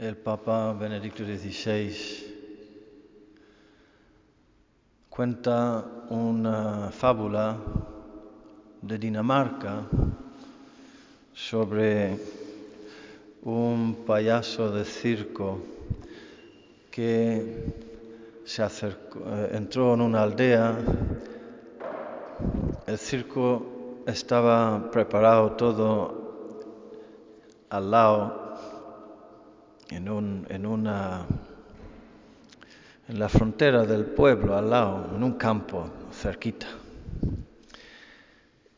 el Papa Benedicto XVI cuenta una fábula de Dinamarca sobre un payaso de circo que se acercó, eh, entró en una aldea. El circo estaba preparado todo al lado, en, un, en una en la frontera del pueblo, al lado, en un campo cerquita.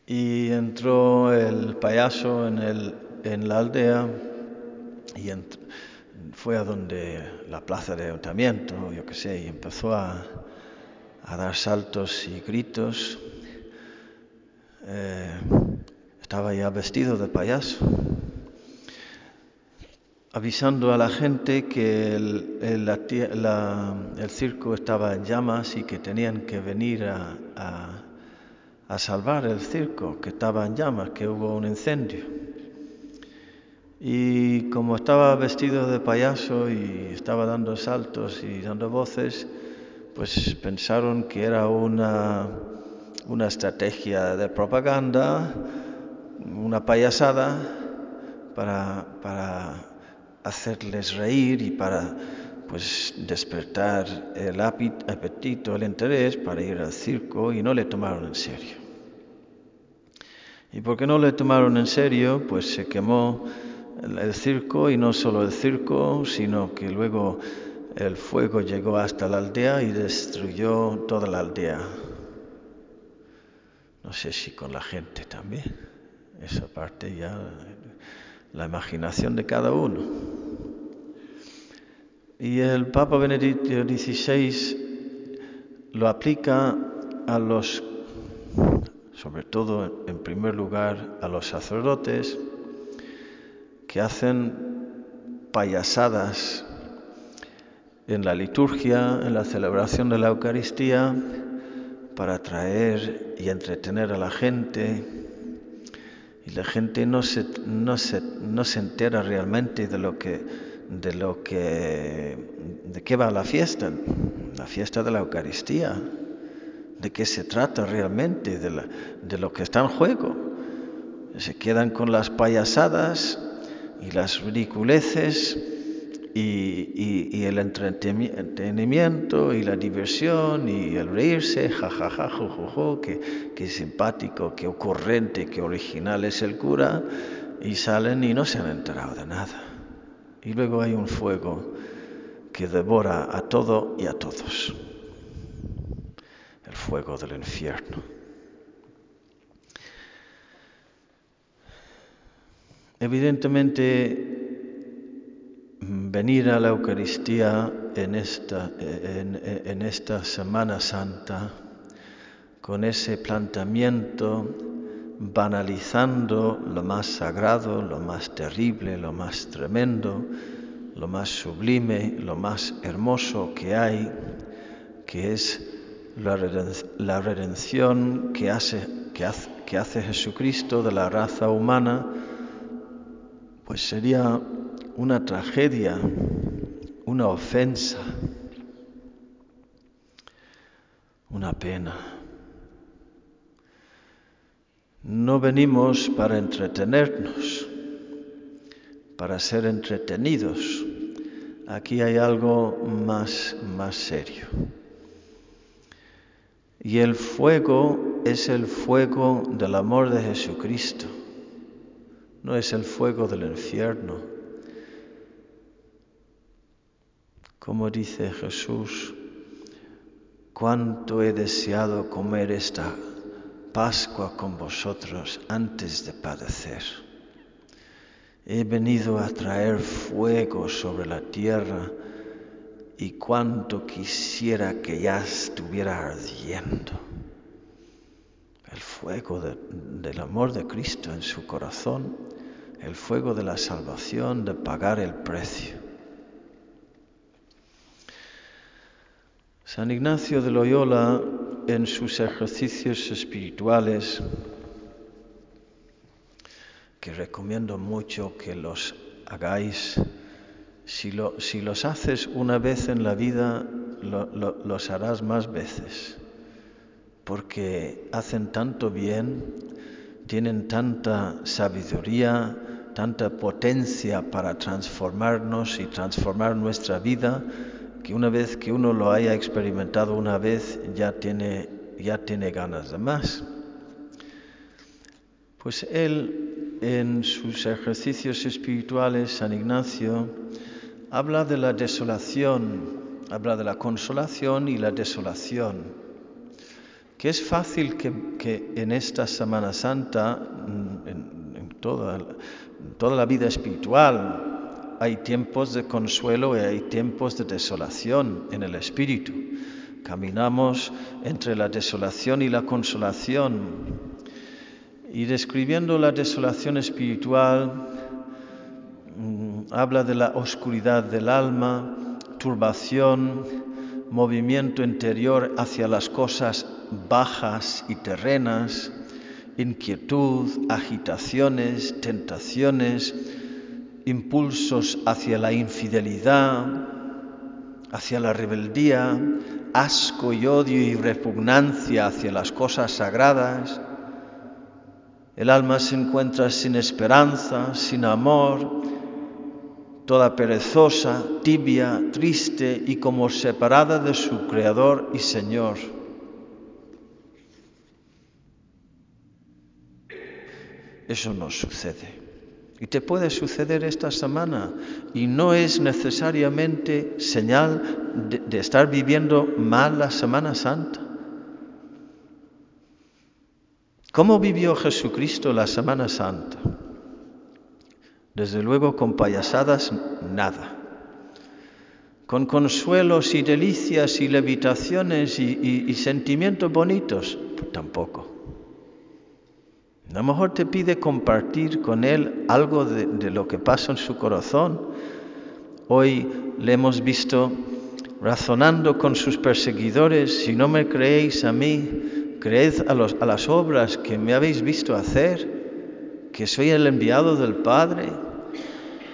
Y entró el payaso en, el, en la aldea y fue a donde la plaza de ayuntamiento, yo qué sé, y empezó a, a dar saltos y gritos. Eh, estaba ya vestido de payaso avisando a la gente que el, el, circo estaba en llamas y que tenían que venir a, a, a, salvar el circo, que estaba en llamas, que hubo un incendio. Y como estaba vestido de payaso y estaba dando saltos y dando voces, pues pensaron que era una, una estrategia de propaganda, una payasada para, para hacerles reír y para pues despertar el apetito, el interés para ir al circo y no le tomaron en serio. Y porque no le tomaron en serio, pues se quemó el circo y no solo el circo, sino que luego el fuego llegó hasta la aldea y destruyó toda la aldea. No sé si con la gente también. Esa parte ya la imaginación de cada uno. Y el Papa Benedicto XVI lo aplica a los, sobre todo en primer lugar, a los sacerdotes que hacen payasadas en la liturgia, en la celebración de la Eucaristía, para atraer y entretener a la gente, y la gente no se, no se, no se entera realmente de lo que de lo que de qué va la fiesta, la fiesta de la Eucaristía, de qué se trata realmente, de, la, lo que está en juego. Se quedan con las payasadas y las ridiculeces y, el entretenimiento y la diversión y el reírse, jajaja, jojojo, qué, qué simpático, qué ocurrente, qué original es el cura, y salen y no se han enterado de nada. Y luego hay un fuego que devora a todo y a todos, el fuego del infierno. Evidentemente, venir a la Eucaristía en esta, en esta Semana Santa con ese planteamiento banalizando lo más sagrado, lo más terrible, lo más tremendo, lo más sublime, lo más hermoso que hay, que es la, redención que hace, que, hace, que hace Jesucristo de la raza humana, pues sería una tragedia, una ofensa, una pena. No venimos para entretenernos, para ser entretenidos. Aquí hay algo más, más serio. Y el fuego es el fuego del amor de Jesucristo, no es el fuego del infierno. Como dice Jesús, cuánto he deseado comer esta Pascua con vosotros antes de padecer. He venido a traer fuego sobre la tierra y cuánto quisiera que ya estuviera ardiendo. El fuego de, del amor de Cristo en su corazón, el fuego de la salvación, de pagar el precio. San Ignacio de Loyola, en sus ejercicios espirituales, que recomiendo mucho que los hagáis. Si, lo, si los haces una vez en la vida, lo, lo, los harás más veces, porque hacen tanto bien, tienen tanta sabiduría, tanta potencia para transformarnos y transformar nuestra vida, que una vez que uno lo haya experimentado una vez, ya tiene, ya tiene ganas de más. Pues él, en sus ejercicios espirituales, San Ignacio, habla de la desolación, habla de la consolación y la desolación, que es fácil que, que en esta Semana Santa, en, en toda, en toda la vida espiritual, hay tiempos de consuelo y hay tiempos de desolación en el espíritu. Caminamos entre la desolación y la consolación y describiendo la desolación espiritual, habla de la oscuridad del alma, turbación, movimiento interior hacia las cosas bajas y terrenas, inquietud, agitaciones, tentaciones, impulsos hacia la infidelidad, hacia la rebeldía, asco y odio y repugnancia hacia las cosas sagradas, el alma se encuentra sin esperanza, sin amor, toda perezosa, tibia, triste y como separada de su Creador y Señor. Eso no sucede. Y te puede suceder esta semana y no es necesariamente señal de, estar viviendo mal la Semana Santa. ¿Cómo vivió Jesucristo la Semana Santa? Desde luego con payasadas nada. Con consuelos y delicias y levitaciones y, sentimientos bonitos, tampoco. A lo mejor te pide compartir con Él algo de, lo que pasa en su corazón. Hoy le hemos visto razonando con sus perseguidores, si no me creéis a mí, creed a, a, las obras que me habéis visto hacer, que soy el enviado del Padre.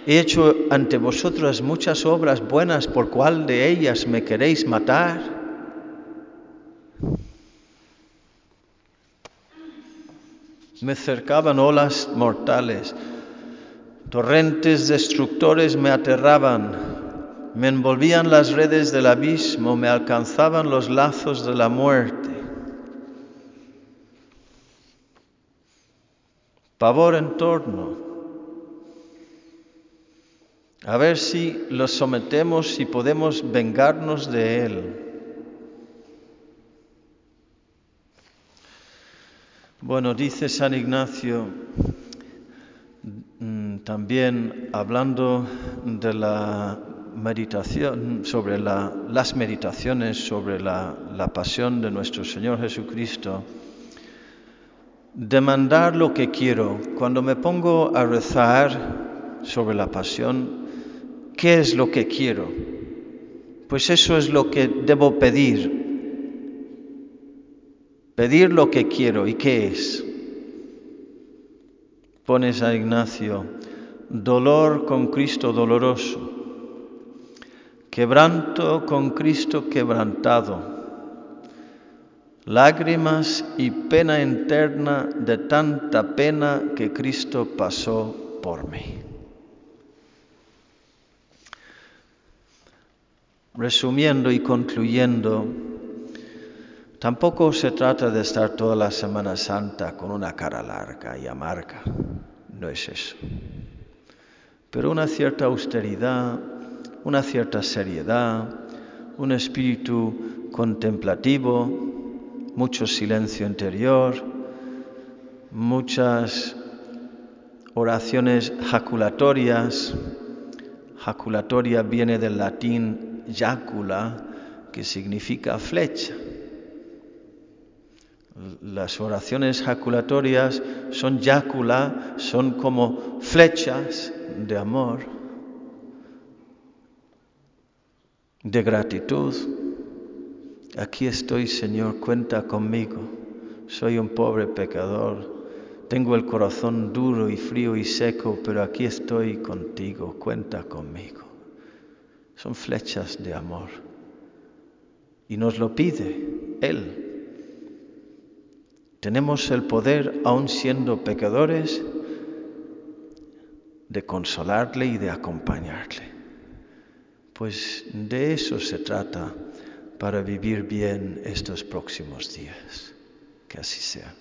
He hecho ante vosotras muchas obras buenas, por cuál de ellas me queréis matar. Me cercaban olas mortales, torrentes destructores me aterraban, me envolvían las redes del abismo, me alcanzaban los lazos de la muerte. pavor en torno. A ver si lo sometemos y podemos vengarnos de él. Bueno, dice San Ignacio, también hablando de la meditación, sobre la, las meditaciones sobre la pasión de nuestro Señor Jesucristo, demandar lo que quiero. Cuando me pongo a rezar sobre la pasión, ¿qué es lo que quiero? Pues eso es lo que debo pedir. Pedir lo que quiero. ¿Y qué es? Pones a Ignacio, dolor con Cristo doloroso, quebranto con Cristo quebrantado lágrimas y pena interna de tanta pena que Cristo pasó por mí. Resumiendo y concluyendo, tampoco se trata de estar toda la Semana Santa con una cara larga y amarga, no es eso, pero una cierta austeridad, una cierta seriedad, un espíritu contemplativo, mucho silencio interior, muchas oraciones jaculatorias. Jaculatoria viene del latín jacula, que significa flecha. Las oraciones jaculatorias son jacula, son como flechas de amor, de gratitud. Aquí estoy, Señor, cuenta conmigo. Soy un pobre pecador. Tengo el corazón duro y frío y seco, pero aquí estoy contigo. Cuenta conmigo. son flechas de amor. Y nos lo pide Él. Tenemos el poder, aun siendo pecadores, de consolarle y de acompañarle. Pues de eso se trata para vivir bien estos próximos días. Que así sea.